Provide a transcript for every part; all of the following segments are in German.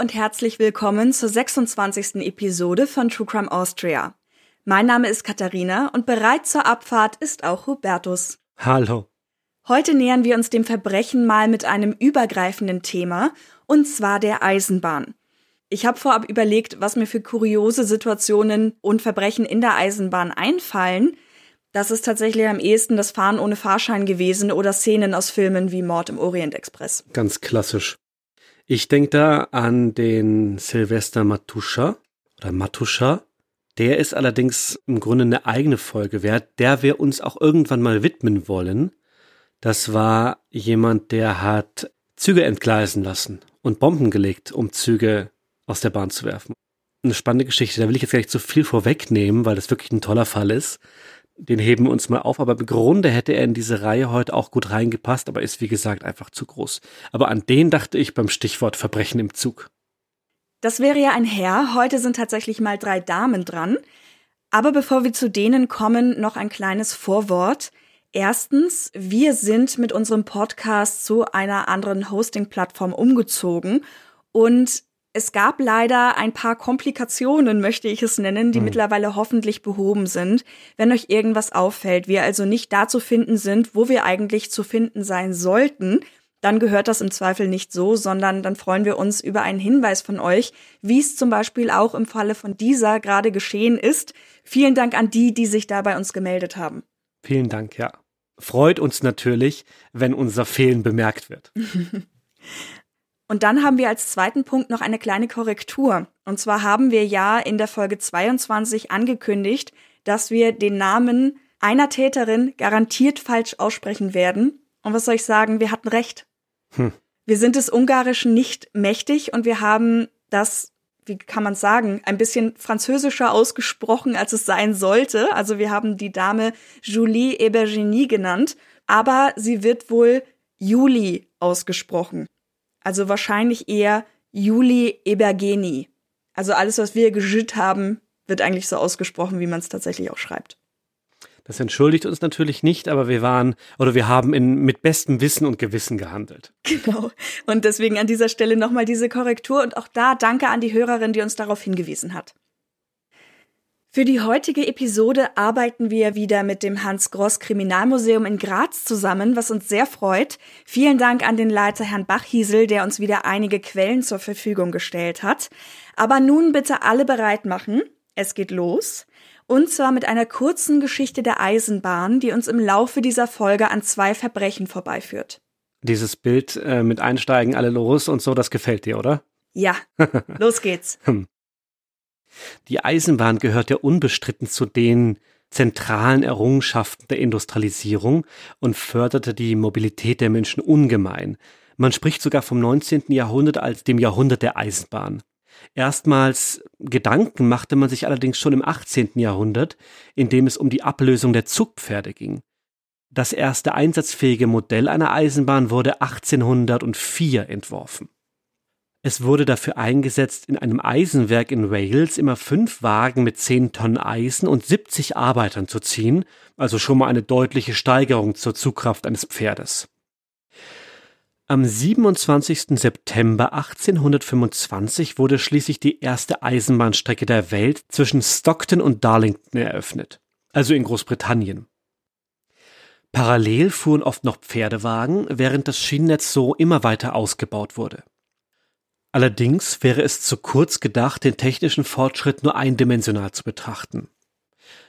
Und herzlich willkommen zur 26. Episode von True Crime Austria. Mein Name ist Katharina und bereit zur Abfahrt ist auch Hubertus. Hallo. Heute nähern wir uns dem Verbrechen mal mit einem übergreifenden Thema, und zwar der Eisenbahn. Ich habe vorab überlegt, was mir für kuriose Situationen und Verbrechen in der Eisenbahn einfallen. Das ist tatsächlich am ehesten das Fahren ohne Fahrschein gewesen oder Szenen aus Filmen wie Mord im Orient Express. Ganz klassisch. Ich denke da an den Silvester Matuscha oder Matuscha. Der ist allerdings im Grunde eine eigene Folge wert, der wir uns auch irgendwann mal widmen wollen. Das war jemand, der hat Züge entgleisen lassen und Bomben gelegt, um Züge aus der Bahn zu werfen. Eine spannende Geschichte, da will ich jetzt gar nicht zu viel vorwegnehmen, weil das wirklich ein toller Fall ist den heben wir uns mal auf, aber im Grunde hätte er in diese Reihe heute auch gut reingepasst, aber ist wie gesagt einfach zu groß. Aber an den dachte ich beim Stichwort Verbrechen im Zug. Das wäre ja ein Herr, heute sind tatsächlich mal drei Damen dran. Aber bevor wir zu denen kommen, noch ein kleines Vorwort. Erstens, wir sind mit unserem Podcast zu einer anderen Hosting-Plattform umgezogen und es gab leider ein paar Komplikationen, möchte ich es nennen, die mhm. mittlerweile hoffentlich behoben sind. Wenn euch irgendwas auffällt, wir also nicht da zu finden sind, wo wir eigentlich zu finden sein sollten, dann gehört das im Zweifel nicht so, sondern dann freuen wir uns über einen Hinweis von euch, wie es zum Beispiel auch im Falle von dieser gerade geschehen ist. Vielen Dank an die, die sich da bei uns gemeldet haben. Vielen Dank, ja. Freut uns natürlich, wenn unser Fehlen bemerkt wird. Und dann haben wir als zweiten Punkt noch eine kleine Korrektur. Und zwar haben wir ja in der Folge 22 angekündigt, dass wir den Namen einer Täterin garantiert falsch aussprechen werden. Und was soll ich sagen, wir hatten recht. Hm. Wir sind des Ungarischen nicht mächtig und wir haben das, wie kann man sagen, ein bisschen französischer ausgesprochen, als es sein sollte. Also wir haben die Dame Julie Ebergenie genannt, aber sie wird wohl Julie ausgesprochen. Also wahrscheinlich eher Juli Ebergeni. Also alles, was wir gejüt haben, wird eigentlich so ausgesprochen, wie man es tatsächlich auch schreibt. Das entschuldigt uns natürlich nicht, aber wir waren oder wir haben in, mit bestem Wissen und Gewissen gehandelt. Genau. Und deswegen an dieser Stelle nochmal diese Korrektur und auch da danke an die Hörerin, die uns darauf hingewiesen hat. Für die heutige Episode arbeiten wir wieder mit dem Hans Gross Kriminalmuseum in Graz zusammen, was uns sehr freut. Vielen Dank an den Leiter Herrn Bachhiesel, der uns wieder einige Quellen zur Verfügung gestellt hat. Aber nun bitte alle bereit machen. Es geht los. Und zwar mit einer kurzen Geschichte der Eisenbahn, die uns im Laufe dieser Folge an zwei Verbrechen vorbeiführt. Dieses Bild äh, mit Einsteigen, alle los und so, das gefällt dir, oder? Ja, los geht's. Die Eisenbahn gehört ja unbestritten zu den zentralen Errungenschaften der Industrialisierung und förderte die Mobilität der Menschen ungemein. Man spricht sogar vom 19. Jahrhundert als dem Jahrhundert der Eisenbahn. Erstmals Gedanken machte man sich allerdings schon im 18. Jahrhundert, in dem es um die Ablösung der Zugpferde ging. Das erste einsatzfähige Modell einer Eisenbahn wurde 1804 entworfen. Es wurde dafür eingesetzt, in einem Eisenwerk in Wales immer fünf Wagen mit zehn Tonnen Eisen und 70 Arbeitern zu ziehen, also schon mal eine deutliche Steigerung zur Zugkraft eines Pferdes. Am 27. September 1825 wurde schließlich die erste Eisenbahnstrecke der Welt zwischen Stockton und Darlington eröffnet, also in Großbritannien. Parallel fuhren oft noch Pferdewagen, während das Schienennetz so immer weiter ausgebaut wurde. Allerdings wäre es zu kurz gedacht, den technischen Fortschritt nur eindimensional zu betrachten.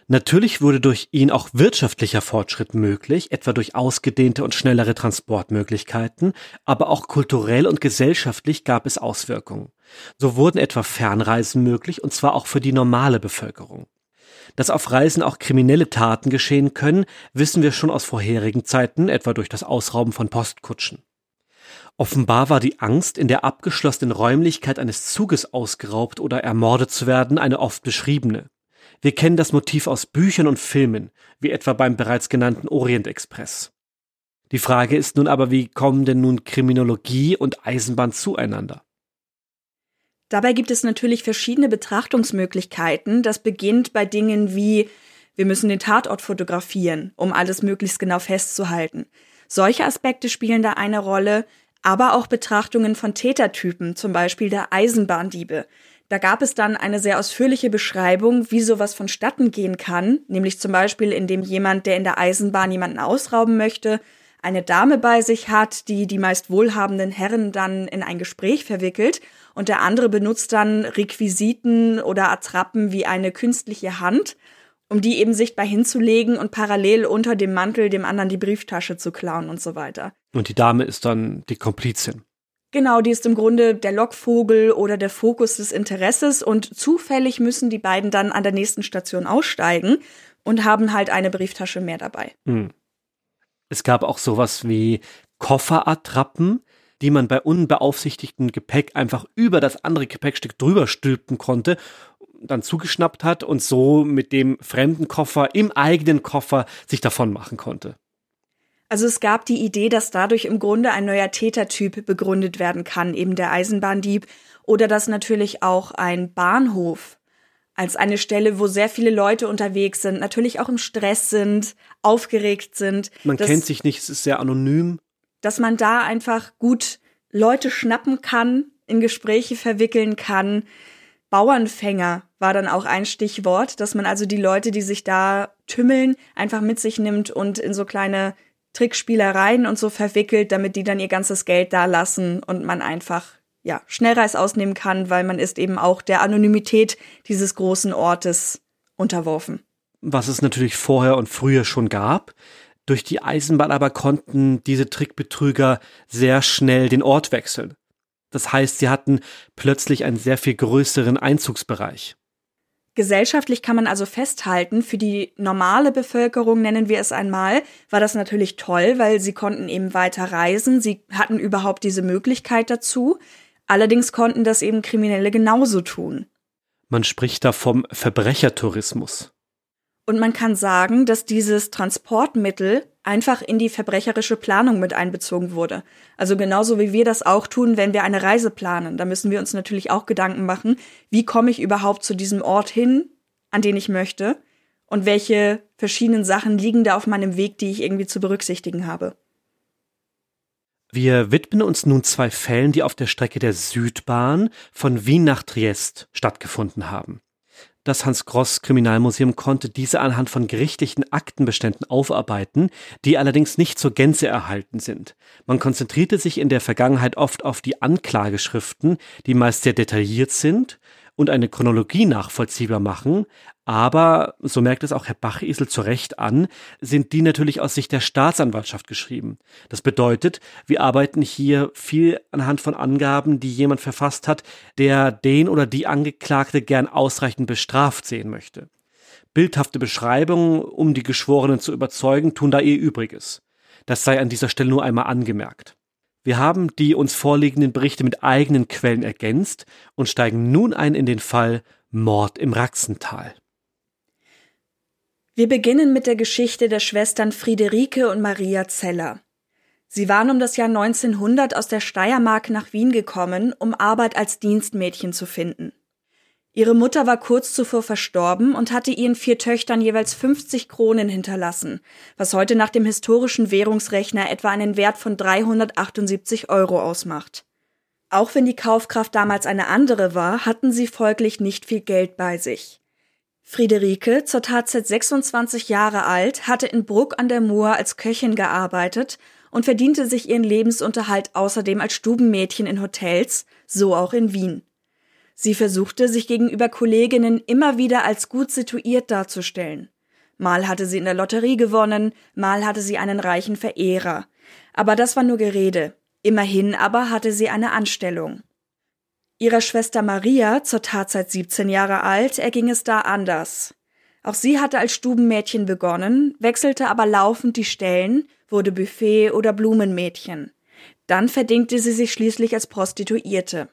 Natürlich wurde durch ihn auch wirtschaftlicher Fortschritt möglich, etwa durch ausgedehnte und schnellere Transportmöglichkeiten, aber auch kulturell und gesellschaftlich gab es Auswirkungen. So wurden etwa Fernreisen möglich, und zwar auch für die normale Bevölkerung. Dass auf Reisen auch kriminelle Taten geschehen können, wissen wir schon aus vorherigen Zeiten, etwa durch das Ausrauben von Postkutschen. Offenbar war die Angst, in der abgeschlossenen Räumlichkeit eines Zuges ausgeraubt oder ermordet zu werden, eine oft beschriebene. Wir kennen das Motiv aus Büchern und Filmen, wie etwa beim bereits genannten Orient Express. Die Frage ist nun aber, wie kommen denn nun Kriminologie und Eisenbahn zueinander? Dabei gibt es natürlich verschiedene Betrachtungsmöglichkeiten. Das beginnt bei Dingen wie, wir müssen den Tatort fotografieren, um alles möglichst genau festzuhalten. Solche Aspekte spielen da eine Rolle, aber auch Betrachtungen von Tätertypen, zum Beispiel der Eisenbahndiebe. Da gab es dann eine sehr ausführliche Beschreibung, wie sowas vonstatten gehen kann, nämlich zum Beispiel, indem jemand, der in der Eisenbahn jemanden ausrauben möchte, eine Dame bei sich hat, die die meist wohlhabenden Herren dann in ein Gespräch verwickelt und der andere benutzt dann Requisiten oder Attrappen wie eine künstliche Hand, um die eben sichtbar hinzulegen und parallel unter dem Mantel dem anderen die Brieftasche zu klauen und so weiter. Und die Dame ist dann die Komplizin. Genau, die ist im Grunde der Lockvogel oder der Fokus des Interesses und zufällig müssen die beiden dann an der nächsten Station aussteigen und haben halt eine Brieftasche mehr dabei. Hm. Es gab auch sowas wie Kofferattrappen, die man bei unbeaufsichtigtem Gepäck einfach über das andere Gepäckstück drüber stülpen konnte, dann zugeschnappt hat und so mit dem fremden Koffer im eigenen Koffer sich davon machen konnte. Also es gab die Idee, dass dadurch im Grunde ein neuer Tätertyp begründet werden kann, eben der Eisenbahndieb, oder dass natürlich auch ein Bahnhof als eine Stelle, wo sehr viele Leute unterwegs sind, natürlich auch im Stress sind, aufgeregt sind. Man dass, kennt sich nicht, es ist sehr anonym. Dass man da einfach gut Leute schnappen kann, in Gespräche verwickeln kann. Bauernfänger war dann auch ein Stichwort, dass man also die Leute, die sich da tümmeln, einfach mit sich nimmt und in so kleine Trickspielereien und so verwickelt, damit die dann ihr ganzes Geld da lassen und man einfach ja, Schnellreis ausnehmen kann, weil man ist eben auch der Anonymität dieses großen Ortes unterworfen. Was es natürlich vorher und früher schon gab. Durch die Eisenbahn aber konnten diese Trickbetrüger sehr schnell den Ort wechseln. Das heißt, sie hatten plötzlich einen sehr viel größeren Einzugsbereich. Gesellschaftlich kann man also festhalten, für die normale Bevölkerung, nennen wir es einmal, war das natürlich toll, weil sie konnten eben weiter reisen, sie hatten überhaupt diese Möglichkeit dazu. Allerdings konnten das eben Kriminelle genauso tun. Man spricht da vom Verbrechertourismus. Und man kann sagen, dass dieses Transportmittel einfach in die verbrecherische Planung mit einbezogen wurde. Also genauso wie wir das auch tun, wenn wir eine Reise planen. Da müssen wir uns natürlich auch Gedanken machen, wie komme ich überhaupt zu diesem Ort hin, an den ich möchte und welche verschiedenen Sachen liegen da auf meinem Weg, die ich irgendwie zu berücksichtigen habe. Wir widmen uns nun zwei Fällen, die auf der Strecke der Südbahn von Wien nach Triest stattgefunden haben. Das Hans-Gross Kriminalmuseum konnte diese anhand von gerichtlichen Aktenbeständen aufarbeiten, die allerdings nicht zur Gänze erhalten sind. Man konzentrierte sich in der Vergangenheit oft auf die Anklageschriften, die meist sehr detailliert sind und eine Chronologie nachvollziehbar machen, aber, so merkt es auch Herr Bachesel zu Recht an, sind die natürlich aus Sicht der Staatsanwaltschaft geschrieben. Das bedeutet, wir arbeiten hier viel anhand von Angaben, die jemand verfasst hat, der den oder die Angeklagte gern ausreichend bestraft sehen möchte. Bildhafte Beschreibungen, um die Geschworenen zu überzeugen, tun da ihr Übriges. Das sei an dieser Stelle nur einmal angemerkt. Wir haben die uns vorliegenden Berichte mit eigenen Quellen ergänzt und steigen nun ein in den Fall Mord im Raxental. Wir beginnen mit der Geschichte der Schwestern Friederike und Maria Zeller. Sie waren um das Jahr 1900 aus der Steiermark nach Wien gekommen, um Arbeit als Dienstmädchen zu finden. Ihre Mutter war kurz zuvor verstorben und hatte ihren vier Töchtern jeweils 50 Kronen hinterlassen, was heute nach dem historischen Währungsrechner etwa einen Wert von 378 Euro ausmacht. Auch wenn die Kaufkraft damals eine andere war, hatten sie folglich nicht viel Geld bei sich. Friederike, zur Tatzeit 26 Jahre alt, hatte in Bruck an der Mur als Köchin gearbeitet und verdiente sich ihren Lebensunterhalt außerdem als Stubenmädchen in Hotels, so auch in Wien. Sie versuchte, sich gegenüber Kolleginnen immer wieder als gut situiert darzustellen. Mal hatte sie in der Lotterie gewonnen, mal hatte sie einen reichen Verehrer. Aber das war nur Gerede. Immerhin aber hatte sie eine Anstellung. Ihrer Schwester Maria, zur Tatzeit 17 Jahre alt, erging es da anders. Auch sie hatte als Stubenmädchen begonnen, wechselte aber laufend die Stellen, wurde Buffet- oder Blumenmädchen. Dann verdingte sie sich schließlich als Prostituierte.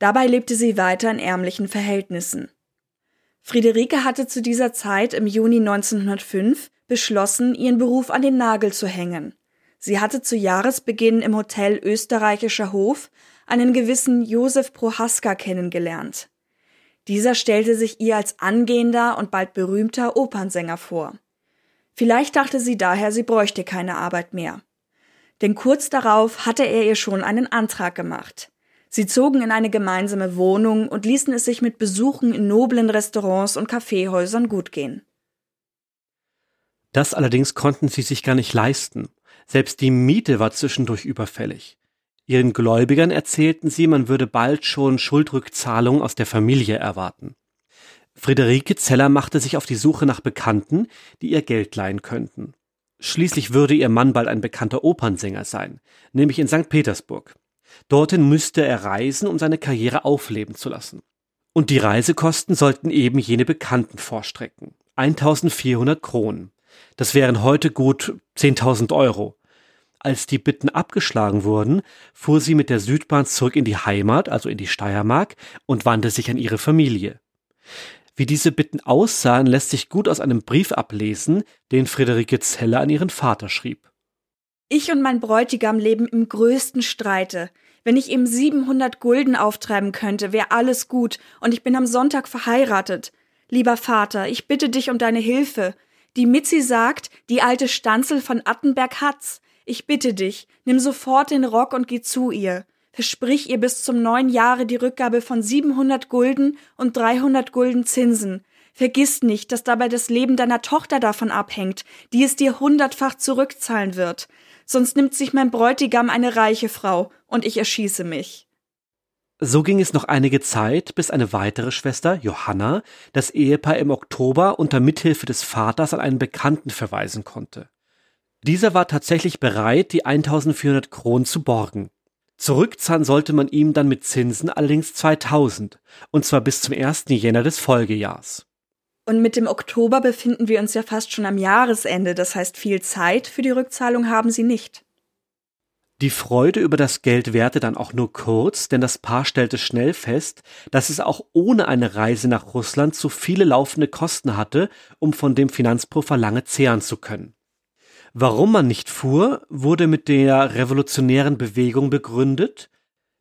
Dabei lebte sie weiter in ärmlichen Verhältnissen. Friederike hatte zu dieser Zeit im Juni 1905 beschlossen, ihren Beruf an den Nagel zu hängen. Sie hatte zu Jahresbeginn im Hotel Österreichischer Hof einen gewissen Josef Prohaska kennengelernt. Dieser stellte sich ihr als angehender und bald berühmter Opernsänger vor. Vielleicht dachte sie daher, sie bräuchte keine Arbeit mehr. Denn kurz darauf hatte er ihr schon einen Antrag gemacht. Sie zogen in eine gemeinsame Wohnung und ließen es sich mit Besuchen in noblen Restaurants und Kaffeehäusern gut gehen. Das allerdings konnten sie sich gar nicht leisten. Selbst die Miete war zwischendurch überfällig. Ihren Gläubigern erzählten sie, man würde bald schon Schuldrückzahlung aus der Familie erwarten. Friederike Zeller machte sich auf die Suche nach Bekannten, die ihr Geld leihen könnten. Schließlich würde ihr Mann bald ein bekannter Opernsänger sein, nämlich in St. Petersburg. Dorthin müsste er reisen, um seine Karriere aufleben zu lassen. Und die Reisekosten sollten eben jene Bekannten vorstrecken. 1400 Kronen. Das wären heute gut 10.000 Euro. Als die Bitten abgeschlagen wurden, fuhr sie mit der Südbahn zurück in die Heimat, also in die Steiermark, und wandte sich an ihre Familie. Wie diese Bitten aussahen, lässt sich gut aus einem Brief ablesen, den Friederike Zeller an ihren Vater schrieb. Ich und mein Bräutigam leben im größten Streite. Wenn ich ihm 700 Gulden auftreiben könnte, wäre alles gut, und ich bin am Sonntag verheiratet. Lieber Vater, ich bitte dich um deine Hilfe. Die Mitzi sagt, die alte Stanzel von Attenberg hat's. Ich bitte dich, nimm sofort den Rock und geh zu ihr. Versprich ihr bis zum neun Jahre die Rückgabe von 700 Gulden und 300 Gulden Zinsen. Vergiss nicht, dass dabei das Leben deiner Tochter davon abhängt, die es dir hundertfach zurückzahlen wird. Sonst nimmt sich mein Bräutigam eine reiche Frau und ich erschieße mich. So ging es noch einige Zeit, bis eine weitere Schwester, Johanna, das Ehepaar im Oktober unter Mithilfe des Vaters an einen Bekannten verweisen konnte. Dieser war tatsächlich bereit, die 1400 Kronen zu borgen. Zurückzahlen sollte man ihm dann mit Zinsen allerdings 2000, und zwar bis zum 1. Jänner des Folgejahrs. Und mit dem Oktober befinden wir uns ja fast schon am Jahresende, das heißt viel Zeit für die Rückzahlung haben sie nicht. Die Freude über das Geld währte dann auch nur kurz, denn das Paar stellte schnell fest, dass es auch ohne eine Reise nach Russland zu viele laufende Kosten hatte, um von dem Finanzpuffer lange zehren zu können. Warum man nicht fuhr, wurde mit der revolutionären Bewegung begründet.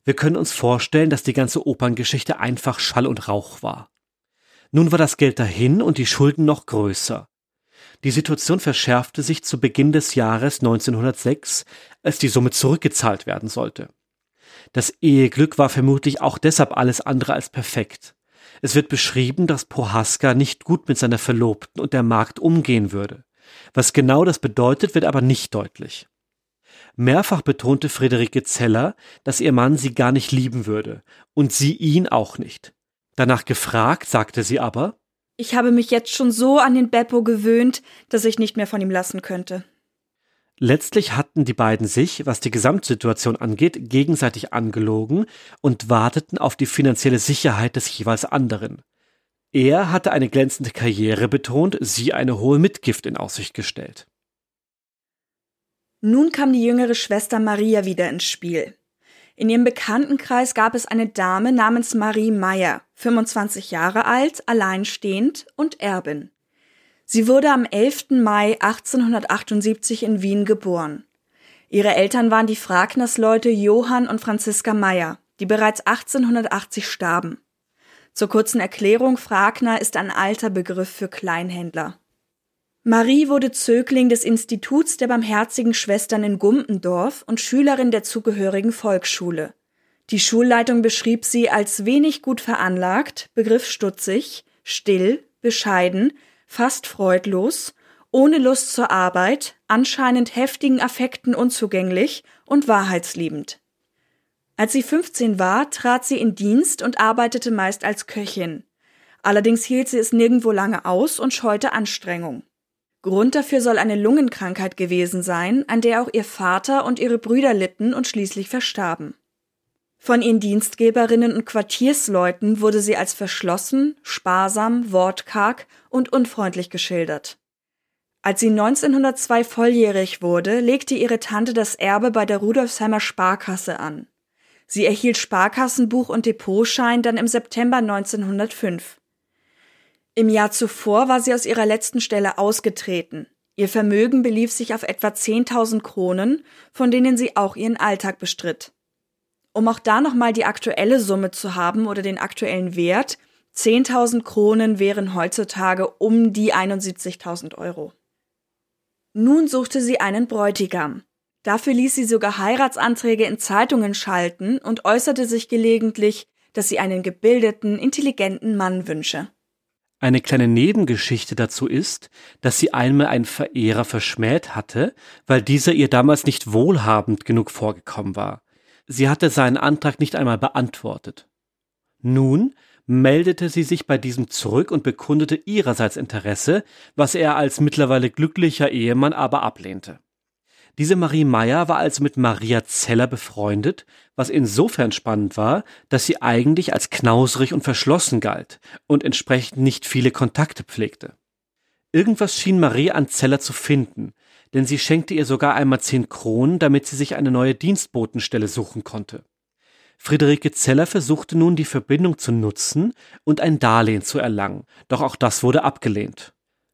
Wir können uns vorstellen, dass die ganze Operngeschichte einfach Schall und Rauch war. Nun war das Geld dahin und die Schulden noch größer. Die Situation verschärfte sich zu Beginn des Jahres 1906, als die Summe zurückgezahlt werden sollte. Das Eheglück war vermutlich auch deshalb alles andere als perfekt. Es wird beschrieben, dass Prohaska nicht gut mit seiner Verlobten und der Magd umgehen würde. Was genau das bedeutet, wird aber nicht deutlich. Mehrfach betonte Friederike Zeller, dass ihr Mann sie gar nicht lieben würde und sie ihn auch nicht. Danach gefragt, sagte sie aber, ich habe mich jetzt schon so an den Beppo gewöhnt, dass ich nicht mehr von ihm lassen könnte. Letztlich hatten die beiden sich, was die Gesamtsituation angeht, gegenseitig angelogen und warteten auf die finanzielle Sicherheit des jeweils anderen. Er hatte eine glänzende Karriere betont, sie eine hohe Mitgift in Aussicht gestellt. Nun kam die jüngere Schwester Maria wieder ins Spiel. In ihrem Bekanntenkreis gab es eine Dame namens Marie Meyer, 25 Jahre alt, alleinstehend und Erbin. Sie wurde am 11. Mai 1878 in Wien geboren. Ihre Eltern waren die Fragnersleute Johann und Franziska Meyer, die bereits 1880 starben. Zur kurzen Erklärung, Fragner ist ein alter Begriff für Kleinhändler. Marie wurde Zögling des Instituts der Barmherzigen Schwestern in Gumpendorf und Schülerin der zugehörigen Volksschule. Die Schulleitung beschrieb sie als wenig gut veranlagt, begriffsstutzig, still, bescheiden, fast freudlos, ohne Lust zur Arbeit, anscheinend heftigen Affekten unzugänglich und wahrheitsliebend. Als sie 15 war, trat sie in Dienst und arbeitete meist als Köchin. Allerdings hielt sie es nirgendwo lange aus und scheute Anstrengung. Grund dafür soll eine Lungenkrankheit gewesen sein, an der auch ihr Vater und ihre Brüder litten und schließlich verstarben. Von ihren Dienstgeberinnen und Quartiersleuten wurde sie als verschlossen, sparsam, wortkarg und unfreundlich geschildert. Als sie 1902 volljährig wurde, legte ihre Tante das Erbe bei der Rudolfsheimer Sparkasse an. Sie erhielt Sparkassenbuch und Depotschein dann im September 1905. Im Jahr zuvor war sie aus ihrer letzten Stelle ausgetreten. Ihr Vermögen belief sich auf etwa 10.000 Kronen, von denen sie auch ihren Alltag bestritt. Um auch da nochmal die aktuelle Summe zu haben oder den aktuellen Wert, 10.000 Kronen wären heutzutage um die 71.000 Euro. Nun suchte sie einen Bräutigam. Dafür ließ sie sogar Heiratsanträge in Zeitungen schalten und äußerte sich gelegentlich, dass sie einen gebildeten, intelligenten Mann wünsche. Eine kleine Nebengeschichte dazu ist, dass sie einmal einen Verehrer verschmäht hatte, weil dieser ihr damals nicht wohlhabend genug vorgekommen war. Sie hatte seinen Antrag nicht einmal beantwortet. Nun meldete sie sich bei diesem zurück und bekundete ihrerseits Interesse, was er als mittlerweile glücklicher Ehemann aber ablehnte. Diese Marie Meyer war also mit Maria Zeller befreundet, was insofern spannend war, dass sie eigentlich als knausrig und verschlossen galt und entsprechend nicht viele Kontakte pflegte. Irgendwas schien Marie an Zeller zu finden, denn sie schenkte ihr sogar einmal zehn Kronen, damit sie sich eine neue Dienstbotenstelle suchen konnte. Friederike Zeller versuchte nun die Verbindung zu nutzen und ein Darlehen zu erlangen, doch auch das wurde abgelehnt.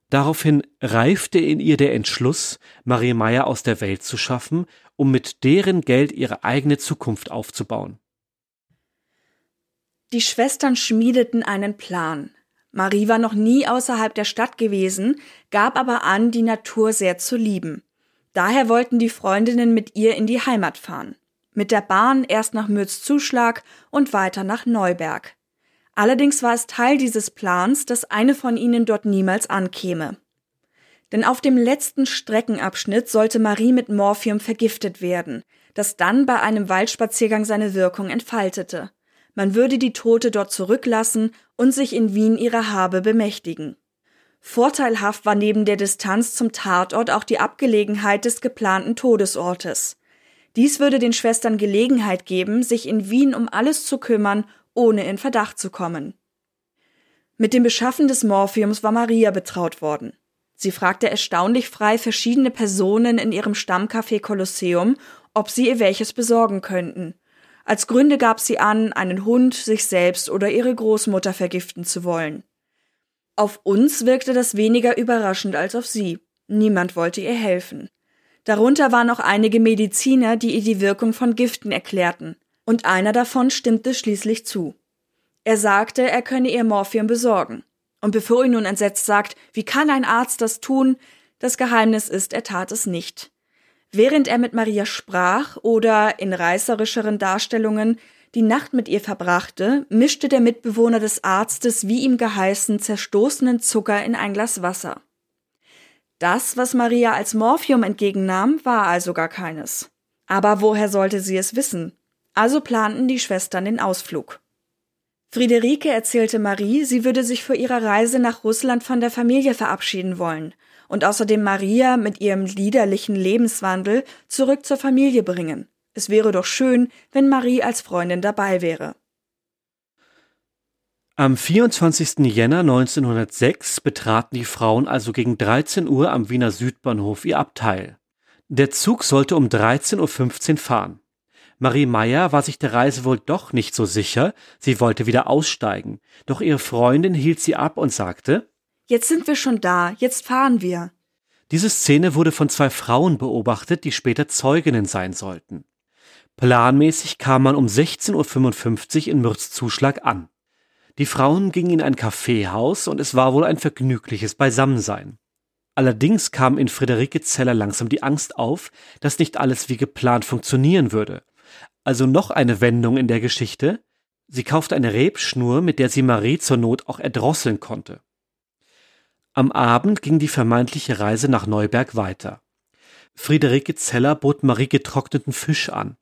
Daraufhin reifte in ihr der Entschluss, Marie Meyer aus der Welt zu schaffen, um mit deren Geld ihre eigene Zukunft aufzubauen. Die Schwestern schmiedeten einen Plan. Marie war noch nie außerhalb der Stadt gewesen, gab aber an, die Natur sehr zu lieben. Daher wollten die Freundinnen mit ihr in die Heimat fahren. Mit der Bahn erst nach Mürzzuschlag und weiter nach Neuberg. Allerdings war es Teil dieses Plans, dass eine von ihnen dort niemals ankäme. Denn auf dem letzten Streckenabschnitt sollte Marie mit Morphium vergiftet werden, das dann bei einem Waldspaziergang seine Wirkung entfaltete. Man würde die Tote dort zurücklassen und sich in Wien ihrer Habe bemächtigen. Vorteilhaft war neben der Distanz zum Tatort auch die Abgelegenheit des geplanten Todesortes. Dies würde den Schwestern Gelegenheit geben, sich in Wien um alles zu kümmern ohne in Verdacht zu kommen. Mit dem Beschaffen des Morphiums war Maria betraut worden. Sie fragte erstaunlich frei verschiedene Personen in ihrem Stammcafé Kolosseum, ob sie ihr welches besorgen könnten. Als Gründe gab sie an, einen Hund, sich selbst oder ihre Großmutter vergiften zu wollen. Auf uns wirkte das weniger überraschend als auf sie. Niemand wollte ihr helfen. Darunter waren auch einige Mediziner, die ihr die Wirkung von Giften erklärten und einer davon stimmte schließlich zu. Er sagte, er könne ihr Morphium besorgen. Und bevor ihn nun entsetzt sagt, wie kann ein Arzt das tun, das Geheimnis ist, er tat es nicht. Während er mit Maria sprach oder in reißerischeren Darstellungen die Nacht mit ihr verbrachte, mischte der Mitbewohner des Arztes wie ihm geheißen zerstoßenen Zucker in ein Glas Wasser. Das, was Maria als Morphium entgegennahm, war also gar keines. Aber woher sollte sie es wissen? Also planten die Schwestern den Ausflug. Friederike erzählte Marie, sie würde sich für ihre Reise nach Russland von der Familie verabschieden wollen und außerdem Maria mit ihrem liederlichen Lebenswandel zurück zur Familie bringen. Es wäre doch schön, wenn Marie als Freundin dabei wäre. Am 24. Jänner 1906 betraten die Frauen also gegen 13 Uhr am Wiener Südbahnhof ihr Abteil. Der Zug sollte um 13.15 Uhr fahren. Marie Meyer war sich der Reise wohl doch nicht so sicher, sie wollte wieder aussteigen, doch ihre Freundin hielt sie ab und sagte Jetzt sind wir schon da, jetzt fahren wir. Diese Szene wurde von zwei Frauen beobachtet, die später Zeuginnen sein sollten. Planmäßig kam man um 16.55 Uhr in Mürzzuschlag an. Die Frauen gingen in ein Kaffeehaus und es war wohl ein vergnügliches Beisammensein. Allerdings kam in Friederike Zeller langsam die Angst auf, dass nicht alles wie geplant funktionieren würde also noch eine Wendung in der Geschichte. Sie kaufte eine Rebschnur, mit der sie Marie zur Not auch erdrosseln konnte. Am Abend ging die vermeintliche Reise nach Neuberg weiter. Friederike Zeller bot Marie getrockneten Fisch an.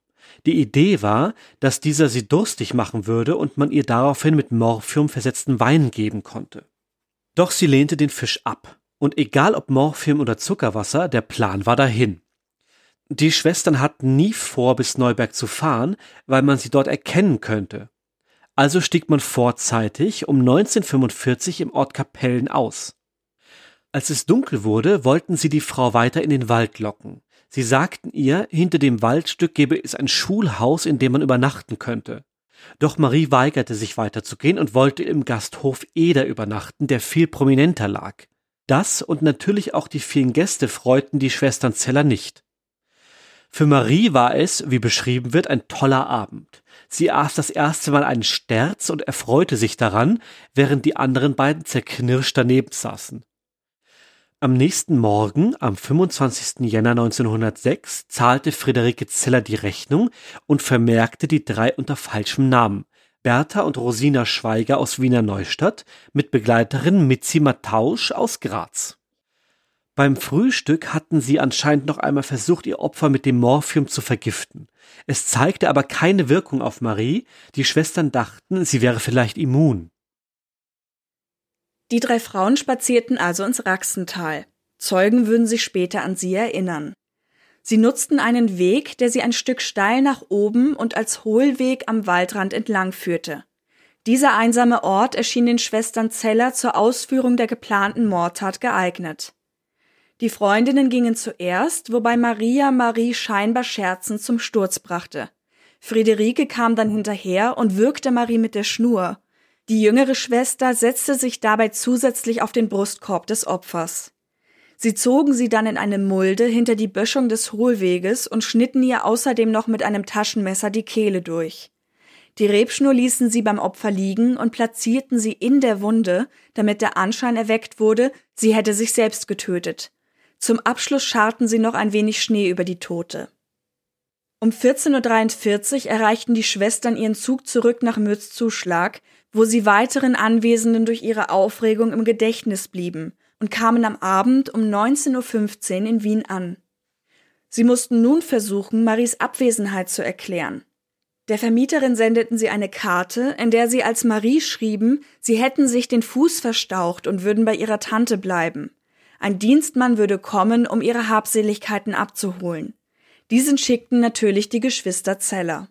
Die Idee war, dass dieser sie durstig machen würde und man ihr daraufhin mit Morphium versetzten Wein geben konnte. Doch sie lehnte den Fisch ab. Und egal ob Morphium oder Zuckerwasser, der Plan war dahin. Die Schwestern hatten nie vor, bis Neuberg zu fahren, weil man sie dort erkennen könnte. Also stieg man vorzeitig um 1945 im Ort Kapellen aus. Als es dunkel wurde, wollten sie die Frau weiter in den Wald locken. Sie sagten ihr, hinter dem Waldstück gebe es ein Schulhaus, in dem man übernachten könnte. Doch Marie weigerte sich weiterzugehen und wollte im Gasthof Eder übernachten, der viel prominenter lag. Das und natürlich auch die vielen Gäste freuten die Schwestern Zeller nicht. Für Marie war es, wie beschrieben wird, ein toller Abend. Sie aß das erste Mal einen Sterz und erfreute sich daran, während die anderen beiden zerknirscht daneben saßen. Am nächsten Morgen, am 25. Jänner 1906, zahlte Friederike Zeller die Rechnung und vermerkte die drei unter falschem Namen. Bertha und Rosina Schweiger aus Wiener Neustadt mit Begleiterin Mitzi Matausch aus Graz. Beim Frühstück hatten sie anscheinend noch einmal versucht, ihr Opfer mit dem Morphium zu vergiften. Es zeigte aber keine Wirkung auf Marie, die Schwestern dachten, sie wäre vielleicht immun. Die drei Frauen spazierten also ins Raxental. Zeugen würden sich später an sie erinnern. Sie nutzten einen Weg, der sie ein Stück steil nach oben und als Hohlweg am Waldrand entlang führte. Dieser einsame Ort erschien den Schwestern Zeller zur Ausführung der geplanten Mordtat geeignet. Die Freundinnen gingen zuerst, wobei Maria Marie scheinbar scherzend zum Sturz brachte. Friederike kam dann hinterher und würgte Marie mit der Schnur, die jüngere Schwester setzte sich dabei zusätzlich auf den Brustkorb des Opfers. Sie zogen sie dann in eine Mulde hinter die Böschung des Hohlweges und schnitten ihr außerdem noch mit einem Taschenmesser die Kehle durch. Die Rebschnur ließen sie beim Opfer liegen und platzierten sie in der Wunde, damit der Anschein erweckt wurde, sie hätte sich selbst getötet. Zum Abschluss scharten sie noch ein wenig Schnee über die Tote. Um 14.43 Uhr erreichten die Schwestern ihren Zug zurück nach Mürzzuschlag, wo sie weiteren Anwesenden durch ihre Aufregung im Gedächtnis blieben und kamen am Abend um 19.15 Uhr in Wien an. Sie mussten nun versuchen, Maries Abwesenheit zu erklären. Der Vermieterin sendeten sie eine Karte, in der sie als Marie schrieben, sie hätten sich den Fuß verstaucht und würden bei ihrer Tante bleiben. Ein Dienstmann würde kommen, um ihre Habseligkeiten abzuholen. Diesen schickten natürlich die Geschwister Zeller.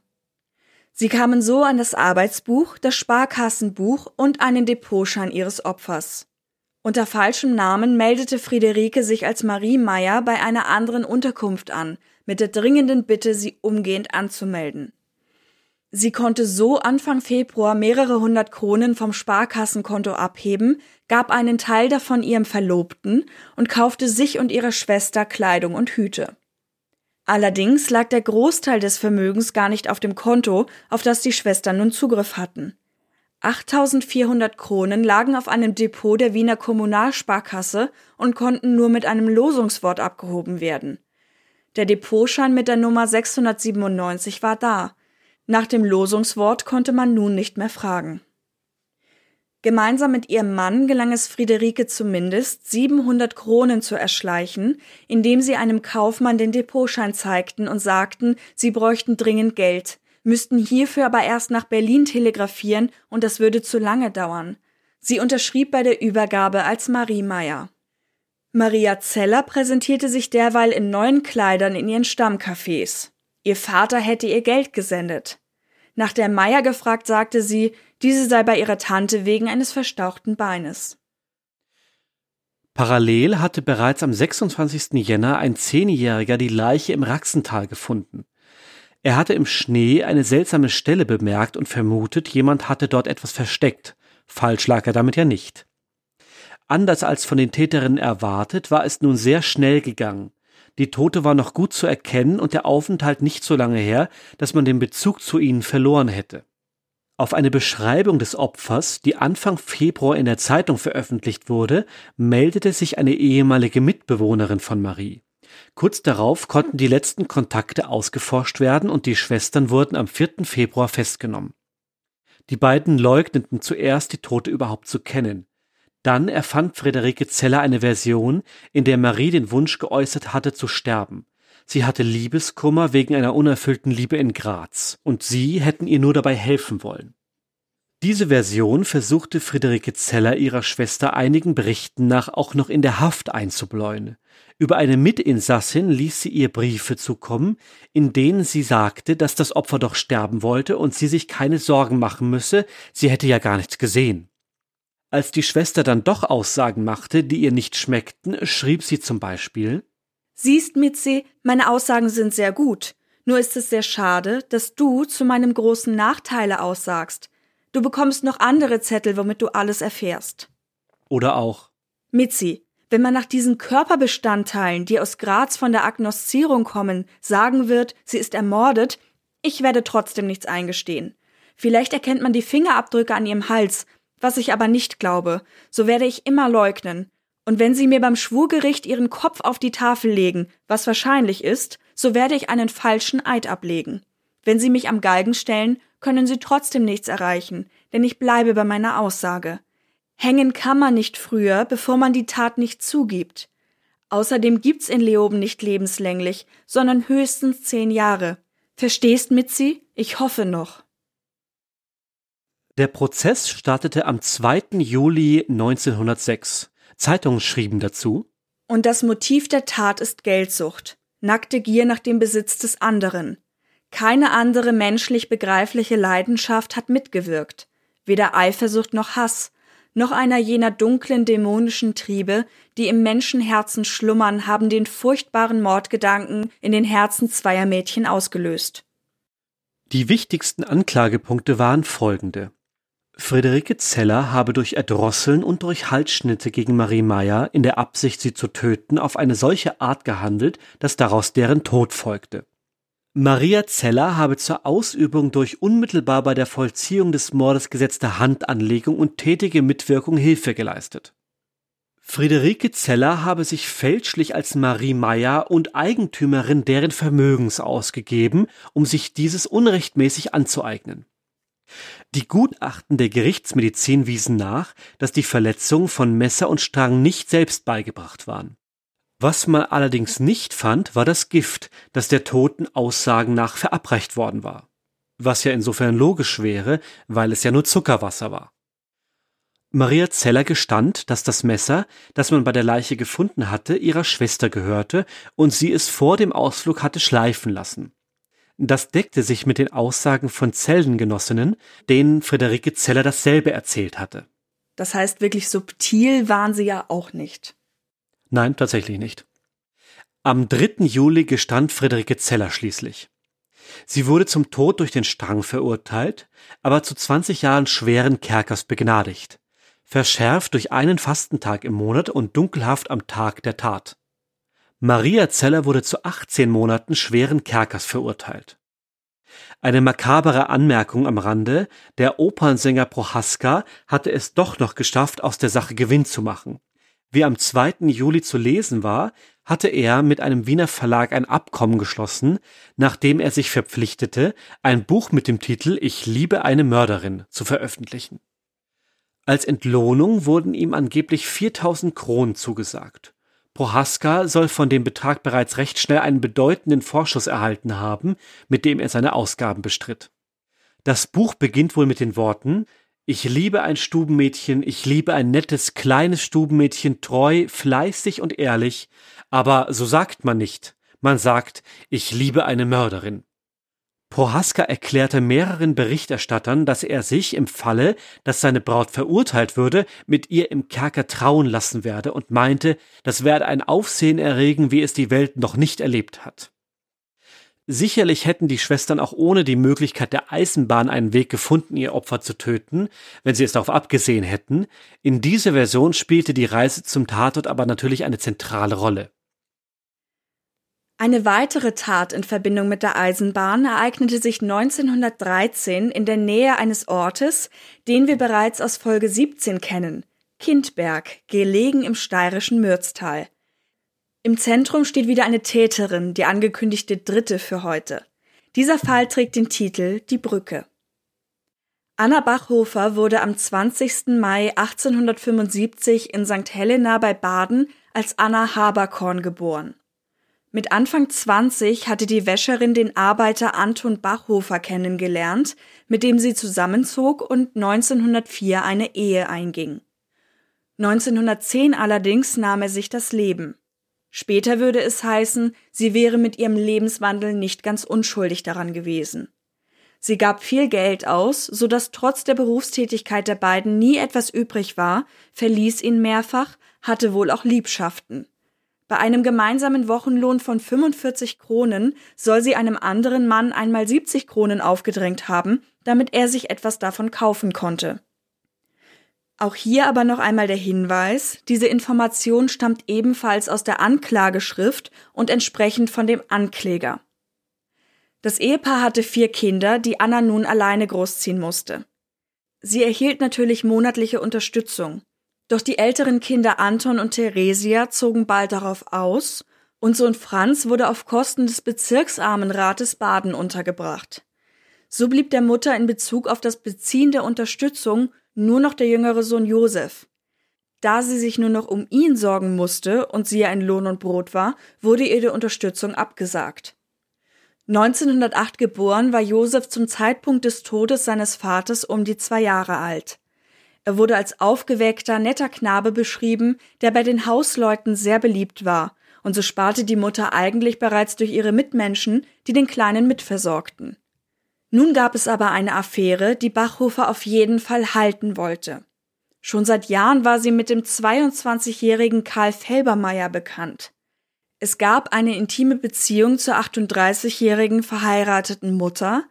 Sie kamen so an das Arbeitsbuch, das Sparkassenbuch und einen Depotschein ihres Opfers. Unter falschem Namen meldete Friederike sich als Marie Meyer bei einer anderen Unterkunft an, mit der dringenden Bitte, sie umgehend anzumelden. Sie konnte so Anfang Februar mehrere hundert Kronen vom Sparkassenkonto abheben, gab einen Teil davon ihrem Verlobten und kaufte sich und ihrer Schwester Kleidung und Hüte. Allerdings lag der Großteil des Vermögens gar nicht auf dem Konto, auf das die Schwestern nun Zugriff hatten. 8400 Kronen lagen auf einem Depot der Wiener Kommunalsparkasse und konnten nur mit einem Losungswort abgehoben werden. Der Depotschein mit der Nummer 697 war da. Nach dem Losungswort konnte man nun nicht mehr fragen. Gemeinsam mit ihrem Mann gelang es Friederike zumindest, 700 Kronen zu erschleichen, indem sie einem Kaufmann den Depotschein zeigten und sagten, sie bräuchten dringend Geld, müssten hierfür aber erst nach Berlin telegrafieren und das würde zu lange dauern. Sie unterschrieb bei der Übergabe als Marie Meyer. Maria Zeller präsentierte sich derweil in neuen Kleidern in ihren Stammcafés. Ihr Vater hätte ihr Geld gesendet. Nach der Meier gefragt, sagte sie, diese sei bei ihrer Tante wegen eines verstauchten Beines. Parallel hatte bereits am 26. Jänner ein Zehnjähriger die Leiche im Raxental gefunden. Er hatte im Schnee eine seltsame Stelle bemerkt und vermutet, jemand hatte dort etwas versteckt. Falsch lag er damit ja nicht. Anders als von den Täterinnen erwartet, war es nun sehr schnell gegangen. Die Tote war noch gut zu erkennen und der Aufenthalt nicht so lange her, dass man den Bezug zu ihnen verloren hätte. Auf eine Beschreibung des Opfers, die Anfang Februar in der Zeitung veröffentlicht wurde, meldete sich eine ehemalige Mitbewohnerin von Marie. Kurz darauf konnten die letzten Kontakte ausgeforscht werden und die Schwestern wurden am 4. Februar festgenommen. Die beiden leugneten zuerst, die Tote überhaupt zu kennen. Dann erfand Friederike Zeller eine Version, in der Marie den Wunsch geäußert hatte zu sterben. Sie hatte Liebeskummer wegen einer unerfüllten Liebe in Graz, und sie hätten ihr nur dabei helfen wollen. Diese Version versuchte Friederike Zeller ihrer Schwester einigen Berichten nach auch noch in der Haft einzubläuen. Über eine Mitinsassin ließ sie ihr Briefe zukommen, in denen sie sagte, dass das Opfer doch sterben wollte und sie sich keine Sorgen machen müsse, sie hätte ja gar nichts gesehen. Als die Schwester dann doch Aussagen machte, die ihr nicht schmeckten, schrieb sie zum Beispiel Siehst, Mitzi, meine Aussagen sind sehr gut. Nur ist es sehr schade, dass du zu meinem großen Nachteile aussagst. Du bekommst noch andere Zettel, womit du alles erfährst. Oder auch Mitzi, wenn man nach diesen Körperbestandteilen, die aus Graz von der Agnoszierung kommen, sagen wird, sie ist ermordet, ich werde trotzdem nichts eingestehen. Vielleicht erkennt man die Fingerabdrücke an ihrem Hals, was ich aber nicht glaube, so werde ich immer leugnen. Und wenn Sie mir beim Schwurgericht Ihren Kopf auf die Tafel legen, was wahrscheinlich ist, so werde ich einen falschen Eid ablegen. Wenn Sie mich am Galgen stellen, können Sie trotzdem nichts erreichen, denn ich bleibe bei meiner Aussage. Hängen kann man nicht früher, bevor man die Tat nicht zugibt. Außerdem gibt's in Leoben nicht lebenslänglich, sondern höchstens zehn Jahre. Verstehst, Mitzi? Ich hoffe noch. Der Prozess startete am 2. Juli 1906. Zeitungen schrieben dazu. Und das Motiv der Tat ist Geldsucht, nackte Gier nach dem Besitz des anderen. Keine andere menschlich begreifliche Leidenschaft hat mitgewirkt, weder Eifersucht noch Hass, noch einer jener dunklen dämonischen Triebe, die im Menschenherzen schlummern, haben den furchtbaren Mordgedanken in den Herzen zweier Mädchen ausgelöst. Die wichtigsten Anklagepunkte waren folgende. Friederike Zeller habe durch Erdrosseln und durch Halsschnitte gegen Marie Meyer in der Absicht, sie zu töten, auf eine solche Art gehandelt, dass daraus deren Tod folgte. Maria Zeller habe zur Ausübung durch unmittelbar bei der Vollziehung des Mordes gesetzte Handanlegung und tätige Mitwirkung Hilfe geleistet. Friederike Zeller habe sich fälschlich als Marie Meyer und Eigentümerin deren Vermögens ausgegeben, um sich dieses unrechtmäßig anzueignen. Die Gutachten der Gerichtsmedizin wiesen nach, dass die Verletzungen von Messer und Strang nicht selbst beigebracht waren. Was man allerdings nicht fand, war das Gift, das der Toten Aussagen nach verabreicht worden war. Was ja insofern logisch wäre, weil es ja nur Zuckerwasser war. Maria Zeller gestand, dass das Messer, das man bei der Leiche gefunden hatte, ihrer Schwester gehörte und sie es vor dem Ausflug hatte schleifen lassen. Das deckte sich mit den Aussagen von Zellengenossinnen, denen Friederike Zeller dasselbe erzählt hatte. Das heißt, wirklich subtil waren sie ja auch nicht. Nein, tatsächlich nicht. Am 3. Juli gestand Friederike Zeller schließlich. Sie wurde zum Tod durch den Strang verurteilt, aber zu 20 Jahren schweren Kerkers begnadigt, verschärft durch einen Fastentag im Monat und Dunkelhaft am Tag der Tat. Maria Zeller wurde zu 18 Monaten schweren Kerkers verurteilt. Eine makabere Anmerkung am Rande, der Opernsänger Prohaska hatte es doch noch geschafft, aus der Sache Gewinn zu machen. Wie am 2. Juli zu lesen war, hatte er mit einem Wiener Verlag ein Abkommen geschlossen, nachdem er sich verpflichtete, ein Buch mit dem Titel Ich liebe eine Mörderin zu veröffentlichen. Als Entlohnung wurden ihm angeblich 4000 Kronen zugesagt. Prohaska soll von dem Betrag bereits recht schnell einen bedeutenden Vorschuss erhalten haben, mit dem er seine Ausgaben bestritt. Das Buch beginnt wohl mit den Worten Ich liebe ein Stubenmädchen, ich liebe ein nettes kleines Stubenmädchen, treu, fleißig und ehrlich, aber so sagt man nicht. Man sagt, ich liebe eine Mörderin. Prohaska erklärte mehreren Berichterstattern, dass er sich im Falle, dass seine Braut verurteilt würde, mit ihr im Kerker trauen lassen werde und meinte, das werde ein Aufsehen erregen, wie es die Welt noch nicht erlebt hat. Sicherlich hätten die Schwestern auch ohne die Möglichkeit der Eisenbahn einen Weg gefunden, ihr Opfer zu töten, wenn sie es darauf abgesehen hätten. In dieser Version spielte die Reise zum Tatort aber natürlich eine zentrale Rolle. Eine weitere Tat in Verbindung mit der Eisenbahn ereignete sich 1913 in der Nähe eines Ortes, den wir bereits aus Folge 17 kennen, Kindberg, gelegen im steirischen Mürztal. Im Zentrum steht wieder eine Täterin, die angekündigte dritte für heute. Dieser Fall trägt den Titel Die Brücke. Anna Bachhofer wurde am 20. Mai 1875 in St. Helena bei Baden als Anna Haberkorn geboren. Mit Anfang 20 hatte die Wäscherin den Arbeiter Anton Bachhofer kennengelernt, mit dem sie zusammenzog und 1904 eine Ehe einging. 1910 allerdings nahm er sich das Leben. Später würde es heißen, sie wäre mit ihrem Lebenswandel nicht ganz unschuldig daran gewesen. Sie gab viel Geld aus, so dass trotz der Berufstätigkeit der beiden nie etwas übrig war, verließ ihn mehrfach, hatte wohl auch Liebschaften. Bei einem gemeinsamen Wochenlohn von 45 Kronen soll sie einem anderen Mann einmal 70 Kronen aufgedrängt haben, damit er sich etwas davon kaufen konnte. Auch hier aber noch einmal der Hinweis, diese Information stammt ebenfalls aus der Anklageschrift und entsprechend von dem Ankläger. Das Ehepaar hatte vier Kinder, die Anna nun alleine großziehen musste. Sie erhielt natürlich monatliche Unterstützung. Doch die älteren Kinder Anton und Theresia zogen bald darauf aus und Sohn Franz wurde auf Kosten des Bezirksarmenrates Baden untergebracht. So blieb der Mutter in Bezug auf das Beziehen der Unterstützung nur noch der jüngere Sohn Josef. Da sie sich nur noch um ihn sorgen musste und sie ja in Lohn und Brot war, wurde ihr die Unterstützung abgesagt. 1908 geboren war Josef zum Zeitpunkt des Todes seines Vaters um die zwei Jahre alt. Er wurde als aufgeweckter, netter Knabe beschrieben, der bei den Hausleuten sehr beliebt war, und so sparte die Mutter eigentlich bereits durch ihre Mitmenschen, die den Kleinen mitversorgten. Nun gab es aber eine Affäre, die Bachhofer auf jeden Fall halten wollte. Schon seit Jahren war sie mit dem 22-jährigen Karl Felbermeier bekannt. Es gab eine intime Beziehung zur 38-jährigen verheirateten Mutter,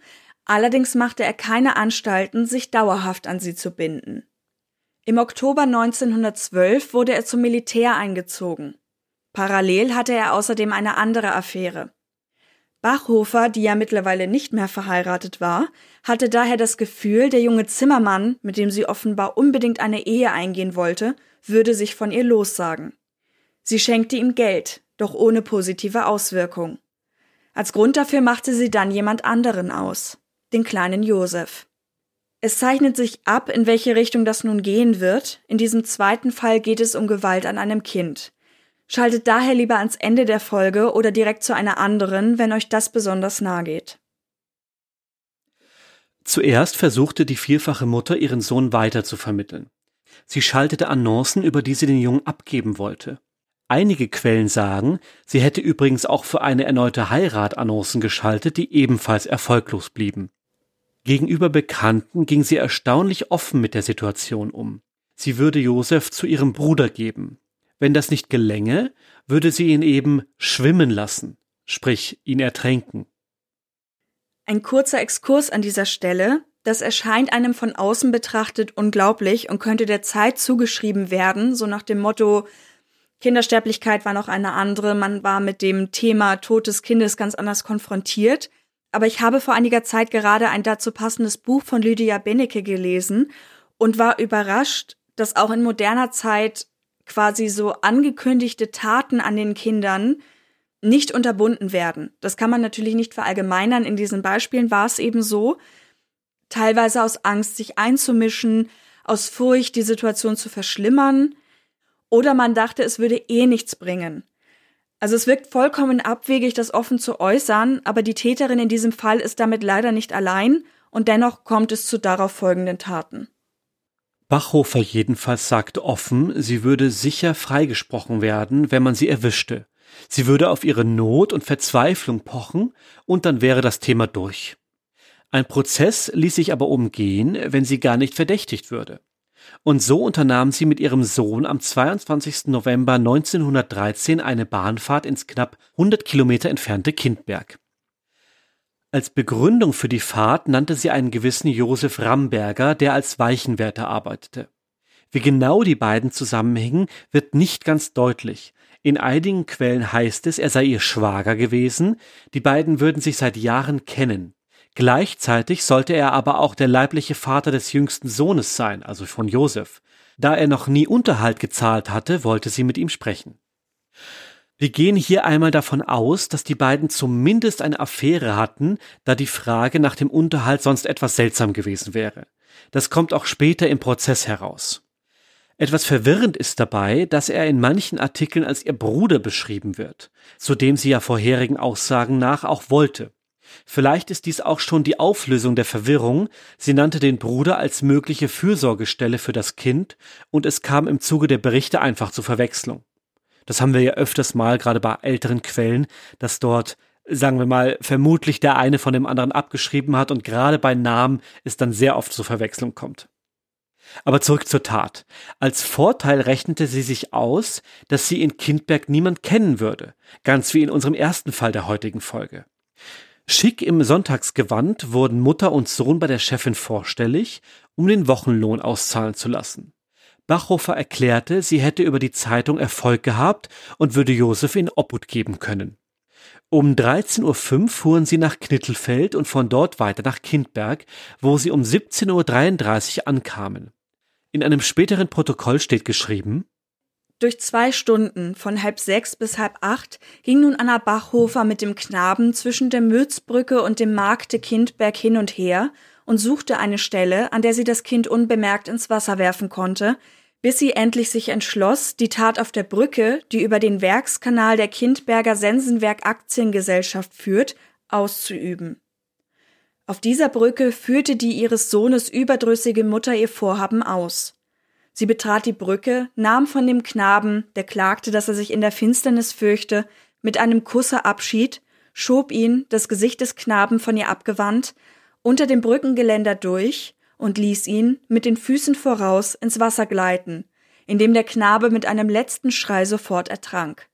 allerdings machte er keine Anstalten, sich dauerhaft an sie zu binden. Im Oktober 1912 wurde er zum Militär eingezogen. Parallel hatte er außerdem eine andere Affäre. Bachhofer, die ja mittlerweile nicht mehr verheiratet war, hatte daher das Gefühl, der junge Zimmermann, mit dem sie offenbar unbedingt eine Ehe eingehen wollte, würde sich von ihr lossagen. Sie schenkte ihm Geld, doch ohne positive Auswirkung. Als Grund dafür machte sie dann jemand anderen aus, den kleinen Josef. Es zeichnet sich ab, in welche Richtung das nun gehen wird. In diesem zweiten Fall geht es um Gewalt an einem Kind. Schaltet daher lieber ans Ende der Folge oder direkt zu einer anderen, wenn euch das besonders nahe geht. Zuerst versuchte die vierfache Mutter ihren Sohn weiter zu vermitteln. Sie schaltete Annoncen, über die sie den Jungen abgeben wollte. Einige Quellen sagen, sie hätte übrigens auch für eine erneute Heirat Annoncen geschaltet, die ebenfalls erfolglos blieben. Gegenüber Bekannten ging sie erstaunlich offen mit der Situation um. Sie würde Josef zu ihrem Bruder geben. Wenn das nicht gelänge, würde sie ihn eben schwimmen lassen, sprich ihn ertränken. Ein kurzer Exkurs an dieser Stelle. Das erscheint einem von außen betrachtet unglaublich und könnte der Zeit zugeschrieben werden, so nach dem Motto, Kindersterblichkeit war noch eine andere. Man war mit dem Thema Tod des Kindes ganz anders konfrontiert. Aber ich habe vor einiger Zeit gerade ein dazu passendes Buch von Lydia Benecke gelesen und war überrascht, dass auch in moderner Zeit quasi so angekündigte Taten an den Kindern nicht unterbunden werden. Das kann man natürlich nicht verallgemeinern. In diesen Beispielen war es eben so, teilweise aus Angst, sich einzumischen, aus Furcht, die Situation zu verschlimmern, oder man dachte, es würde eh nichts bringen. Also es wirkt vollkommen abwegig, das offen zu äußern, aber die Täterin in diesem Fall ist damit leider nicht allein und dennoch kommt es zu darauf folgenden Taten. Bachhofer jedenfalls sagte offen, sie würde sicher freigesprochen werden, wenn man sie erwischte. Sie würde auf ihre Not und Verzweiflung pochen und dann wäre das Thema durch. Ein Prozess ließ sich aber umgehen, wenn sie gar nicht verdächtigt würde. Und so unternahm sie mit ihrem Sohn am 22. November 1913 eine Bahnfahrt ins knapp 100 Kilometer entfernte Kindberg. Als Begründung für die Fahrt nannte sie einen gewissen Josef Ramberger, der als Weichenwärter arbeitete. Wie genau die beiden zusammenhingen, wird nicht ganz deutlich. In einigen Quellen heißt es, er sei ihr Schwager gewesen, die beiden würden sich seit Jahren kennen. Gleichzeitig sollte er aber auch der leibliche Vater des jüngsten Sohnes sein, also von Josef. Da er noch nie Unterhalt gezahlt hatte, wollte sie mit ihm sprechen. Wir gehen hier einmal davon aus, dass die beiden zumindest eine Affäre hatten, da die Frage nach dem Unterhalt sonst etwas seltsam gewesen wäre. Das kommt auch später im Prozess heraus. Etwas verwirrend ist dabei, dass er in manchen Artikeln als ihr Bruder beschrieben wird, zu dem sie ja vorherigen Aussagen nach auch wollte. Vielleicht ist dies auch schon die Auflösung der Verwirrung. Sie nannte den Bruder als mögliche Fürsorgestelle für das Kind und es kam im Zuge der Berichte einfach zur Verwechslung. Das haben wir ja öfters mal, gerade bei älteren Quellen, dass dort sagen wir mal, vermutlich der eine von dem anderen abgeschrieben hat und gerade bei Namen es dann sehr oft zur Verwechslung kommt. Aber zurück zur Tat. Als Vorteil rechnete sie sich aus, dass sie in Kindberg niemand kennen würde, ganz wie in unserem ersten Fall der heutigen Folge. Schick im Sonntagsgewand wurden Mutter und Sohn bei der Chefin vorstellig, um den Wochenlohn auszahlen zu lassen. Bachhofer erklärte, sie hätte über die Zeitung Erfolg gehabt und würde Josef in Obhut geben können. Um 13.05 Uhr fuhren sie nach Knittelfeld und von dort weiter nach Kindberg, wo sie um 17.33 Uhr ankamen. In einem späteren Protokoll steht geschrieben, durch zwei Stunden von halb sechs bis halb acht ging nun Anna Bachhofer mit dem Knaben zwischen der Mürzbrücke und dem Markte Kindberg hin und her und suchte eine Stelle, an der sie das Kind unbemerkt ins Wasser werfen konnte, bis sie endlich sich entschloss, die Tat auf der Brücke, die über den Werkskanal der Kindberger Sensenwerk Aktiengesellschaft führt, auszuüben. Auf dieser Brücke führte die ihres Sohnes überdrüssige Mutter ihr Vorhaben aus. Sie betrat die Brücke, nahm von dem Knaben, der klagte, dass er sich in der Finsternis fürchte, mit einem Kusse Abschied, schob ihn, das Gesicht des Knaben von ihr abgewandt, unter dem Brückengeländer durch und ließ ihn, mit den Füßen voraus, ins Wasser gleiten, indem der Knabe mit einem letzten Schrei sofort ertrank.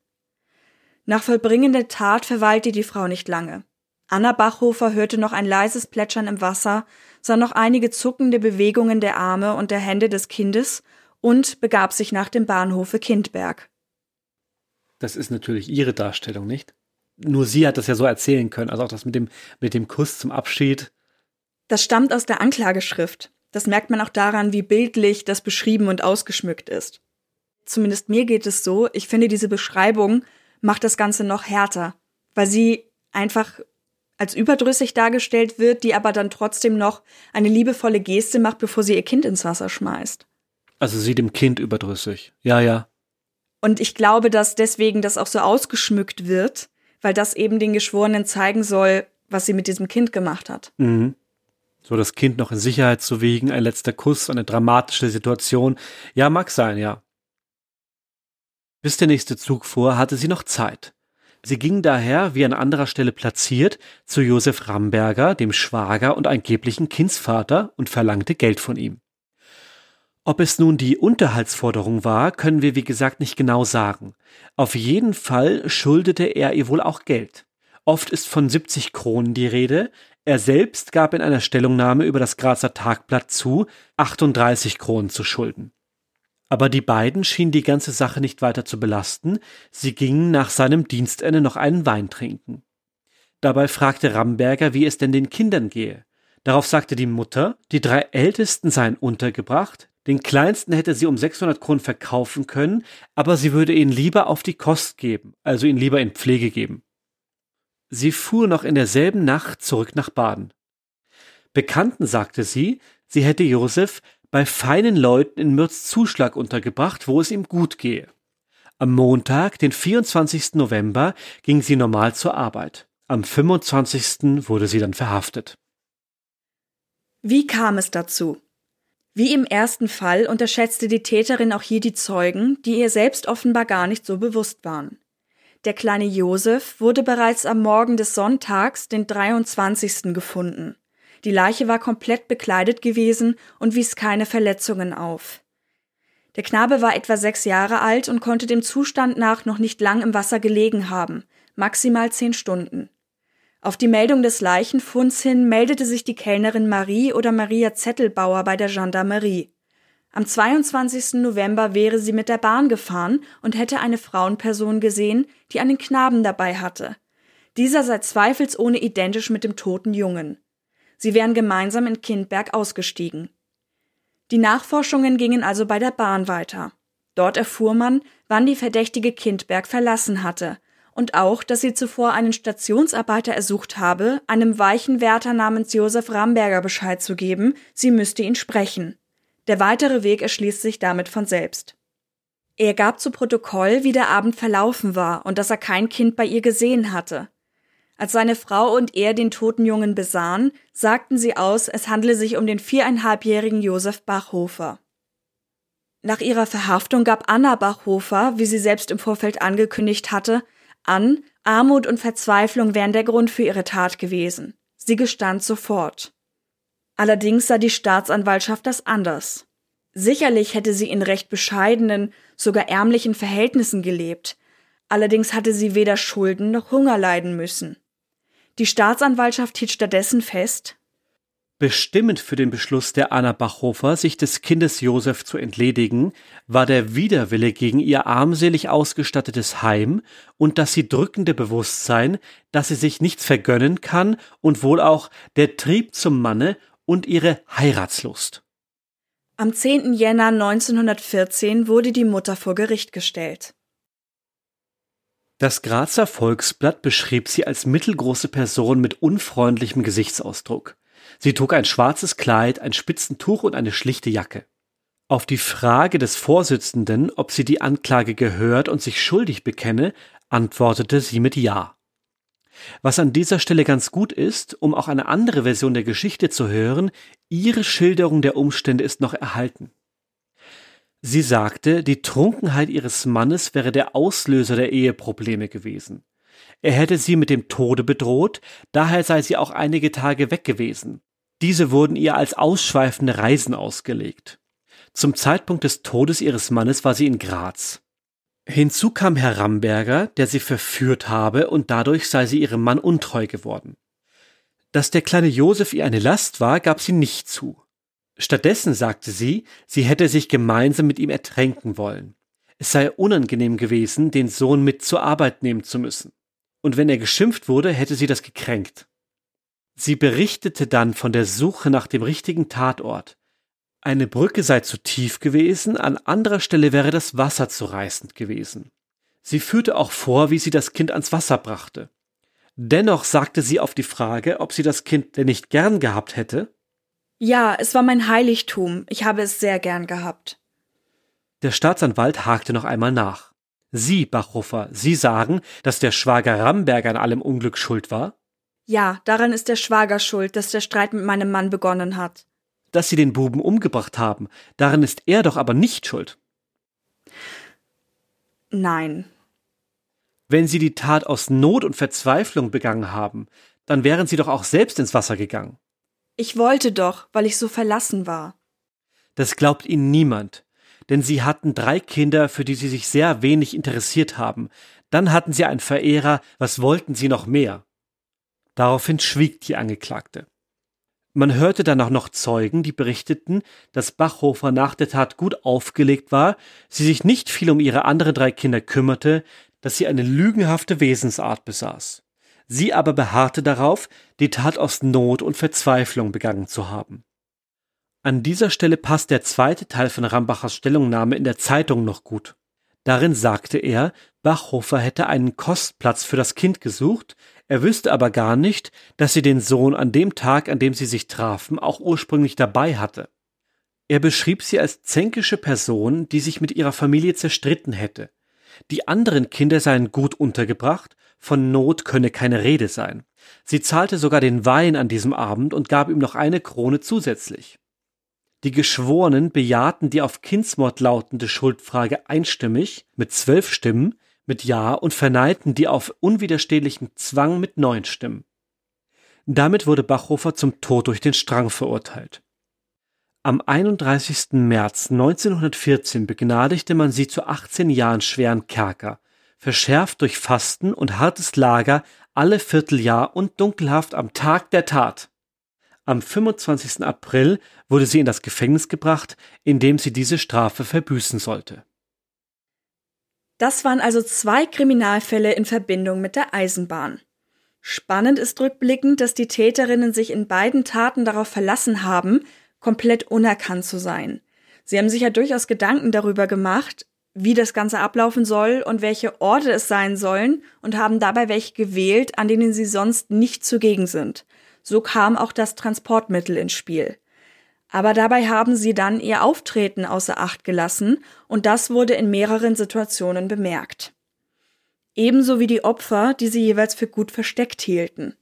Nach Vollbringen der Tat verweilte die Frau nicht lange. Anna Bachhofer hörte noch ein leises Plätschern im Wasser, sah noch einige zuckende Bewegungen der Arme und der Hände des Kindes und begab sich nach dem Bahnhofe Kindberg. Das ist natürlich ihre Darstellung, nicht? Nur sie hat das ja so erzählen können. Also auch das mit dem, mit dem Kuss zum Abschied. Das stammt aus der Anklageschrift. Das merkt man auch daran, wie bildlich das beschrieben und ausgeschmückt ist. Zumindest mir geht es so, ich finde, diese Beschreibung macht das Ganze noch härter, weil sie einfach als überdrüssig dargestellt wird, die aber dann trotzdem noch eine liebevolle Geste macht, bevor sie ihr Kind ins Wasser schmeißt. Also sie dem Kind überdrüssig. Ja, ja. Und ich glaube, dass deswegen das auch so ausgeschmückt wird, weil das eben den Geschworenen zeigen soll, was sie mit diesem Kind gemacht hat. Mhm so das Kind noch in Sicherheit zu wiegen, ein letzter Kuss, eine dramatische Situation. Ja, mag sein, ja. Bis der nächste Zug fuhr, hatte sie noch Zeit. Sie ging daher, wie an anderer Stelle platziert, zu Josef Ramberger, dem Schwager und angeblichen Kindsvater, und verlangte Geld von ihm. Ob es nun die Unterhaltsforderung war, können wir wie gesagt nicht genau sagen. Auf jeden Fall schuldete er ihr wohl auch Geld. Oft ist von 70 Kronen die Rede, er selbst gab in einer Stellungnahme über das Grazer Tagblatt zu, 38 Kronen zu schulden. Aber die beiden schienen die ganze Sache nicht weiter zu belasten, sie gingen nach seinem Dienstende noch einen Wein trinken. Dabei fragte Ramberger, wie es denn den Kindern gehe. Darauf sagte die Mutter, die drei Ältesten seien untergebracht, den Kleinsten hätte sie um 600 Kronen verkaufen können, aber sie würde ihn lieber auf die Kost geben, also ihn lieber in Pflege geben. Sie fuhr noch in derselben Nacht zurück nach Baden. Bekannten sagte sie, sie hätte Josef bei feinen Leuten in Mürz Zuschlag untergebracht, wo es ihm gut gehe. Am Montag, den 24. November, ging sie normal zur Arbeit. Am 25. wurde sie dann verhaftet. Wie kam es dazu? Wie im ersten Fall unterschätzte die Täterin auch hier die Zeugen, die ihr selbst offenbar gar nicht so bewusst waren. Der kleine Josef wurde bereits am Morgen des Sonntags, den 23. gefunden. Die Leiche war komplett bekleidet gewesen und wies keine Verletzungen auf. Der Knabe war etwa sechs Jahre alt und konnte dem Zustand nach noch nicht lang im Wasser gelegen haben, maximal zehn Stunden. Auf die Meldung des Leichenfunds hin meldete sich die Kellnerin Marie oder Maria Zettelbauer bei der Gendarmerie. Am 22. November wäre sie mit der Bahn gefahren und hätte eine Frauenperson gesehen, die einen Knaben dabei hatte. Dieser sei zweifelsohne identisch mit dem toten Jungen. Sie wären gemeinsam in Kindberg ausgestiegen. Die Nachforschungen gingen also bei der Bahn weiter. Dort erfuhr man, wann die verdächtige Kindberg verlassen hatte und auch, dass sie zuvor einen Stationsarbeiter ersucht habe, einem Weichenwärter namens Josef Ramberger Bescheid zu geben, sie müsste ihn sprechen. Der weitere Weg erschließt sich damit von selbst. Er gab zu Protokoll, wie der Abend verlaufen war und dass er kein Kind bei ihr gesehen hatte. Als seine Frau und er den toten Jungen besahen, sagten sie aus, es handle sich um den viereinhalbjährigen Josef Bachhofer. Nach ihrer Verhaftung gab Anna Bachhofer, wie sie selbst im Vorfeld angekündigt hatte, an, Armut und Verzweiflung wären der Grund für ihre Tat gewesen. Sie gestand sofort. Allerdings sah die Staatsanwaltschaft das anders. Sicherlich hätte sie in recht bescheidenen, sogar ärmlichen Verhältnissen gelebt, allerdings hatte sie weder Schulden noch Hunger leiden müssen. Die Staatsanwaltschaft hielt stattdessen fest, Bestimmend für den Beschluss der Anna Bachhofer, sich des Kindes Josef zu entledigen, war der Widerwille gegen ihr armselig ausgestattetes Heim und das sie drückende Bewusstsein, dass sie sich nichts vergönnen kann und wohl auch der Trieb zum Manne und ihre Heiratslust. Am 10. Jänner 1914 wurde die Mutter vor Gericht gestellt. Das Grazer Volksblatt beschrieb sie als mittelgroße Person mit unfreundlichem Gesichtsausdruck. Sie trug ein schwarzes Kleid, ein Spitzentuch und eine schlichte Jacke. Auf die Frage des Vorsitzenden, ob sie die Anklage gehört und sich schuldig bekenne, antwortete sie mit Ja. Was an dieser Stelle ganz gut ist, um auch eine andere Version der Geschichte zu hören, ihre Schilderung der Umstände ist noch erhalten. Sie sagte, die Trunkenheit ihres Mannes wäre der Auslöser der Eheprobleme gewesen. Er hätte sie mit dem Tode bedroht, daher sei sie auch einige Tage weg gewesen. Diese wurden ihr als ausschweifende Reisen ausgelegt. Zum Zeitpunkt des Todes ihres Mannes war sie in Graz. Hinzu kam Herr Ramberger, der sie verführt habe, und dadurch sei sie ihrem Mann untreu geworden. Dass der kleine Josef ihr eine Last war, gab sie nicht zu. Stattdessen sagte sie, sie hätte sich gemeinsam mit ihm ertränken wollen. Es sei unangenehm gewesen, den Sohn mit zur Arbeit nehmen zu müssen und wenn er geschimpft wurde, hätte sie das gekränkt. Sie berichtete dann von der Suche nach dem richtigen Tatort. Eine Brücke sei zu tief gewesen, an anderer Stelle wäre das Wasser zu reißend gewesen. Sie führte auch vor, wie sie das Kind ans Wasser brachte. Dennoch sagte sie auf die Frage, ob sie das Kind denn nicht gern gehabt hätte. Ja, es war mein Heiligtum. Ich habe es sehr gern gehabt. Der Staatsanwalt hakte noch einmal nach. Sie, Bachhofer, Sie sagen, dass der Schwager Ramberg an allem Unglück schuld war? Ja, daran ist der Schwager schuld, dass der Streit mit meinem Mann begonnen hat. Dass Sie den Buben umgebracht haben, daran ist er doch aber nicht schuld. Nein. Wenn Sie die Tat aus Not und Verzweiflung begangen haben, dann wären Sie doch auch selbst ins Wasser gegangen. Ich wollte doch, weil ich so verlassen war. Das glaubt Ihnen niemand denn sie hatten drei Kinder, für die sie sich sehr wenig interessiert haben. Dann hatten sie einen Verehrer, was wollten sie noch mehr? Daraufhin schwieg die Angeklagte. Man hörte dann auch noch Zeugen, die berichteten, dass Bachhofer nach der Tat gut aufgelegt war, sie sich nicht viel um ihre anderen drei Kinder kümmerte, dass sie eine lügenhafte Wesensart besaß. Sie aber beharrte darauf, die Tat aus Not und Verzweiflung begangen zu haben. An dieser Stelle passt der zweite Teil von Rambachers Stellungnahme in der Zeitung noch gut. Darin sagte er, Bachhofer hätte einen Kostplatz für das Kind gesucht, er wüsste aber gar nicht, dass sie den Sohn an dem Tag, an dem sie sich trafen, auch ursprünglich dabei hatte. Er beschrieb sie als zänkische Person, die sich mit ihrer Familie zerstritten hätte. Die anderen Kinder seien gut untergebracht, von Not könne keine Rede sein. Sie zahlte sogar den Wein an diesem Abend und gab ihm noch eine Krone zusätzlich. Die Geschworenen bejahten die auf Kindsmord lautende Schuldfrage einstimmig mit zwölf Stimmen mit Ja und verneiten die auf unwiderstehlichen Zwang mit neun Stimmen. Damit wurde Bachhofer zum Tod durch den Strang verurteilt. Am 31. März 1914 begnadigte man sie zu 18 Jahren schweren Kerker, verschärft durch Fasten und hartes Lager alle Vierteljahr und dunkelhaft am Tag der Tat. Am 25. April wurde sie in das Gefängnis gebracht, in dem sie diese Strafe verbüßen sollte. Das waren also zwei Kriminalfälle in Verbindung mit der Eisenbahn. Spannend ist rückblickend, dass die Täterinnen sich in beiden Taten darauf verlassen haben, komplett unerkannt zu sein. Sie haben sich ja durchaus Gedanken darüber gemacht, wie das Ganze ablaufen soll und welche Orte es sein sollen und haben dabei welche gewählt, an denen sie sonst nicht zugegen sind. So kam auch das Transportmittel ins Spiel. Aber dabei haben sie dann ihr Auftreten außer Acht gelassen und das wurde in mehreren Situationen bemerkt. Ebenso wie die Opfer, die sie jeweils für gut versteckt hielten.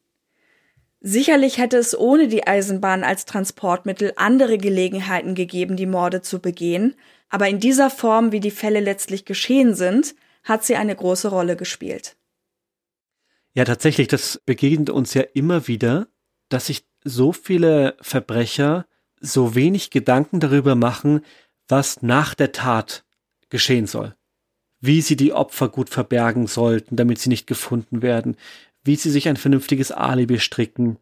Sicherlich hätte es ohne die Eisenbahn als Transportmittel andere Gelegenheiten gegeben, die Morde zu begehen, aber in dieser Form, wie die Fälle letztlich geschehen sind, hat sie eine große Rolle gespielt. Ja, tatsächlich, das begegnet uns ja immer wieder, dass sich so viele Verbrecher so wenig Gedanken darüber machen, was nach der Tat geschehen soll. Wie sie die Opfer gut verbergen sollten, damit sie nicht gefunden werden, wie sie sich ein vernünftiges Alibi stricken.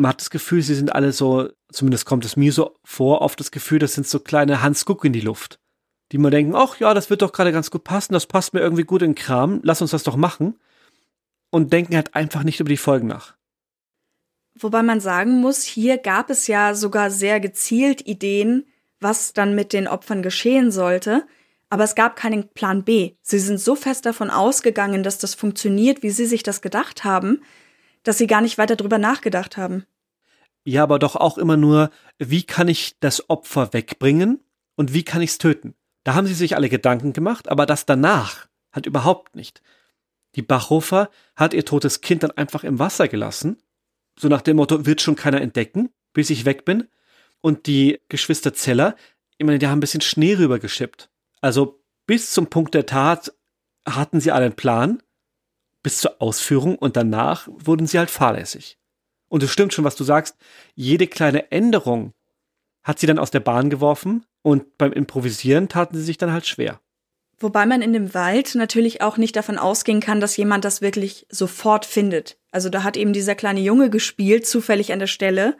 Man hat das Gefühl, sie sind alle so, zumindest kommt es mir so vor, oft das Gefühl, das sind so kleine Hans Guck in die Luft, die mal denken, ach ja, das wird doch gerade ganz gut passen, das passt mir irgendwie gut in den Kram, lass uns das doch machen. Und denken halt einfach nicht über die Folgen nach. Wobei man sagen muss, hier gab es ja sogar sehr gezielt Ideen, was dann mit den Opfern geschehen sollte. Aber es gab keinen Plan B. Sie sind so fest davon ausgegangen, dass das funktioniert, wie sie sich das gedacht haben, dass sie gar nicht weiter drüber nachgedacht haben. Ja, aber doch auch immer nur, wie kann ich das Opfer wegbringen und wie kann ich es töten? Da haben sie sich alle Gedanken gemacht, aber das danach hat überhaupt nicht. Die Bachhofer hat ihr totes Kind dann einfach im Wasser gelassen so nach dem Motto, wird schon keiner entdecken, bis ich weg bin. Und die Geschwister Zeller, ich meine, die haben ein bisschen Schnee rübergeschippt. Also bis zum Punkt der Tat hatten sie einen Plan, bis zur Ausführung und danach wurden sie halt fahrlässig. Und es stimmt schon, was du sagst, jede kleine Änderung hat sie dann aus der Bahn geworfen und beim Improvisieren taten sie sich dann halt schwer. Wobei man in dem Wald natürlich auch nicht davon ausgehen kann, dass jemand das wirklich sofort findet. Also da hat eben dieser kleine Junge gespielt, zufällig an der Stelle,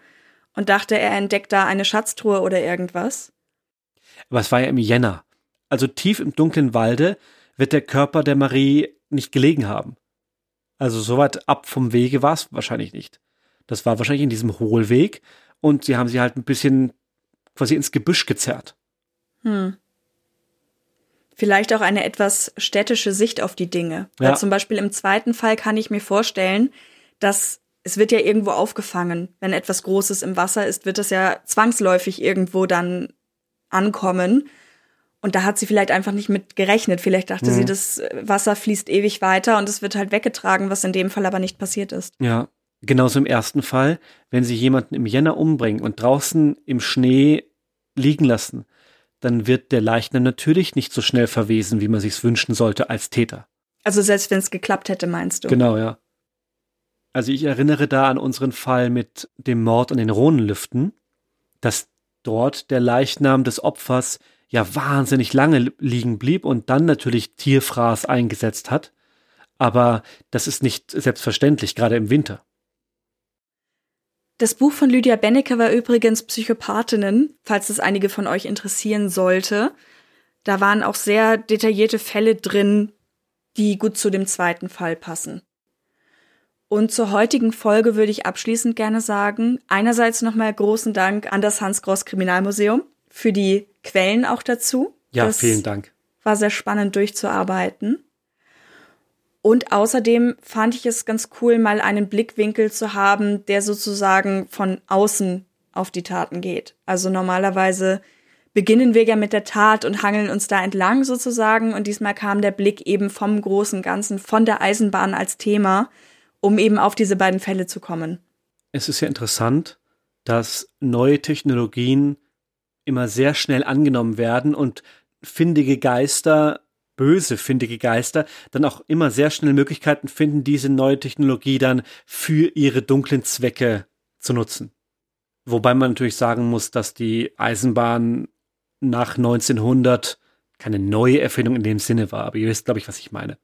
und dachte, er entdeckt da eine Schatztruhe oder irgendwas. Aber es war ja im Jänner. Also tief im dunklen Walde wird der Körper der Marie nicht gelegen haben. Also so weit ab vom Wege war es wahrscheinlich nicht. Das war wahrscheinlich in diesem Hohlweg und sie haben sie halt ein bisschen quasi ins Gebüsch gezerrt. Hm vielleicht auch eine etwas städtische Sicht auf die Dinge. Ja. Weil zum Beispiel im zweiten Fall kann ich mir vorstellen, dass es wird ja irgendwo aufgefangen. Wenn etwas Großes im Wasser ist, wird es ja zwangsläufig irgendwo dann ankommen. Und da hat sie vielleicht einfach nicht mit gerechnet. Vielleicht dachte mhm. sie, das Wasser fließt ewig weiter und es wird halt weggetragen, was in dem Fall aber nicht passiert ist. Ja, genauso im ersten Fall, wenn sie jemanden im Jänner umbringen und draußen im Schnee liegen lassen, dann wird der Leichnam natürlich nicht so schnell verwesen, wie man sich's wünschen sollte als Täter. Also selbst wenn es geklappt hätte, meinst du? Genau, ja. Also ich erinnere da an unseren Fall mit dem Mord an den Rohnenlüften, dass dort der Leichnam des Opfers ja wahnsinnig lange liegen blieb und dann natürlich Tierfraß eingesetzt hat. Aber das ist nicht selbstverständlich, gerade im Winter. Das Buch von Lydia Benneker war übrigens Psychopathinnen, falls es einige von euch interessieren sollte. Da waren auch sehr detaillierte Fälle drin, die gut zu dem zweiten Fall passen. Und zur heutigen Folge würde ich abschließend gerne sagen, einerseits nochmal großen Dank an das Hans Gross Kriminalmuseum für die Quellen auch dazu. Ja, das vielen Dank. War sehr spannend durchzuarbeiten. Und außerdem fand ich es ganz cool, mal einen Blickwinkel zu haben, der sozusagen von außen auf die Taten geht. Also normalerweise beginnen wir ja mit der Tat und hangeln uns da entlang sozusagen. Und diesmal kam der Blick eben vom großen Ganzen, von der Eisenbahn als Thema, um eben auf diese beiden Fälle zu kommen. Es ist ja interessant, dass neue Technologien immer sehr schnell angenommen werden und findige Geister böse findige Geister dann auch immer sehr schnell Möglichkeiten finden, diese neue Technologie dann für ihre dunklen Zwecke zu nutzen. Wobei man natürlich sagen muss, dass die Eisenbahn nach 1900 keine neue Erfindung in dem Sinne war, aber ihr wisst, glaube ich, was ich meine.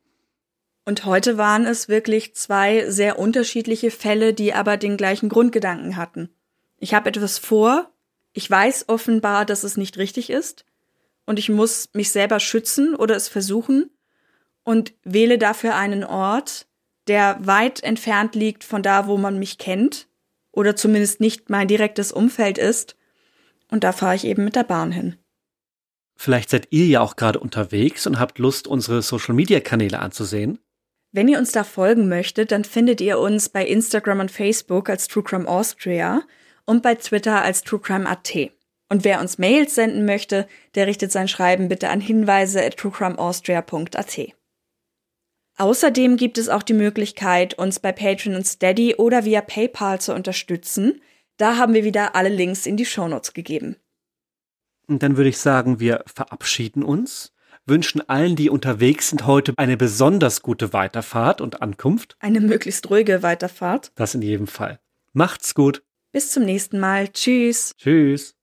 Und heute waren es wirklich zwei sehr unterschiedliche Fälle, die aber den gleichen Grundgedanken hatten. Ich habe etwas vor, ich weiß offenbar, dass es nicht richtig ist, und ich muss mich selber schützen oder es versuchen und wähle dafür einen Ort, der weit entfernt liegt von da, wo man mich kennt oder zumindest nicht mein direktes Umfeld ist. Und da fahre ich eben mit der Bahn hin. Vielleicht seid ihr ja auch gerade unterwegs und habt Lust, unsere Social-Media-Kanäle anzusehen. Wenn ihr uns da folgen möchtet, dann findet ihr uns bei Instagram und Facebook als True Crime Austria und bei Twitter als True Crime AT. Und wer uns Mails senden möchte, der richtet sein Schreiben bitte an hinweise at truecrimeaustria.at. Außerdem gibt es auch die Möglichkeit, uns bei Patreon und Steady oder via PayPal zu unterstützen. Da haben wir wieder alle Links in die Shownotes gegeben. Und dann würde ich sagen, wir verabschieden uns, wünschen allen, die unterwegs sind, heute eine besonders gute Weiterfahrt und Ankunft. Eine möglichst ruhige Weiterfahrt. Das in jedem Fall. Macht's gut. Bis zum nächsten Mal. Tschüss. Tschüss.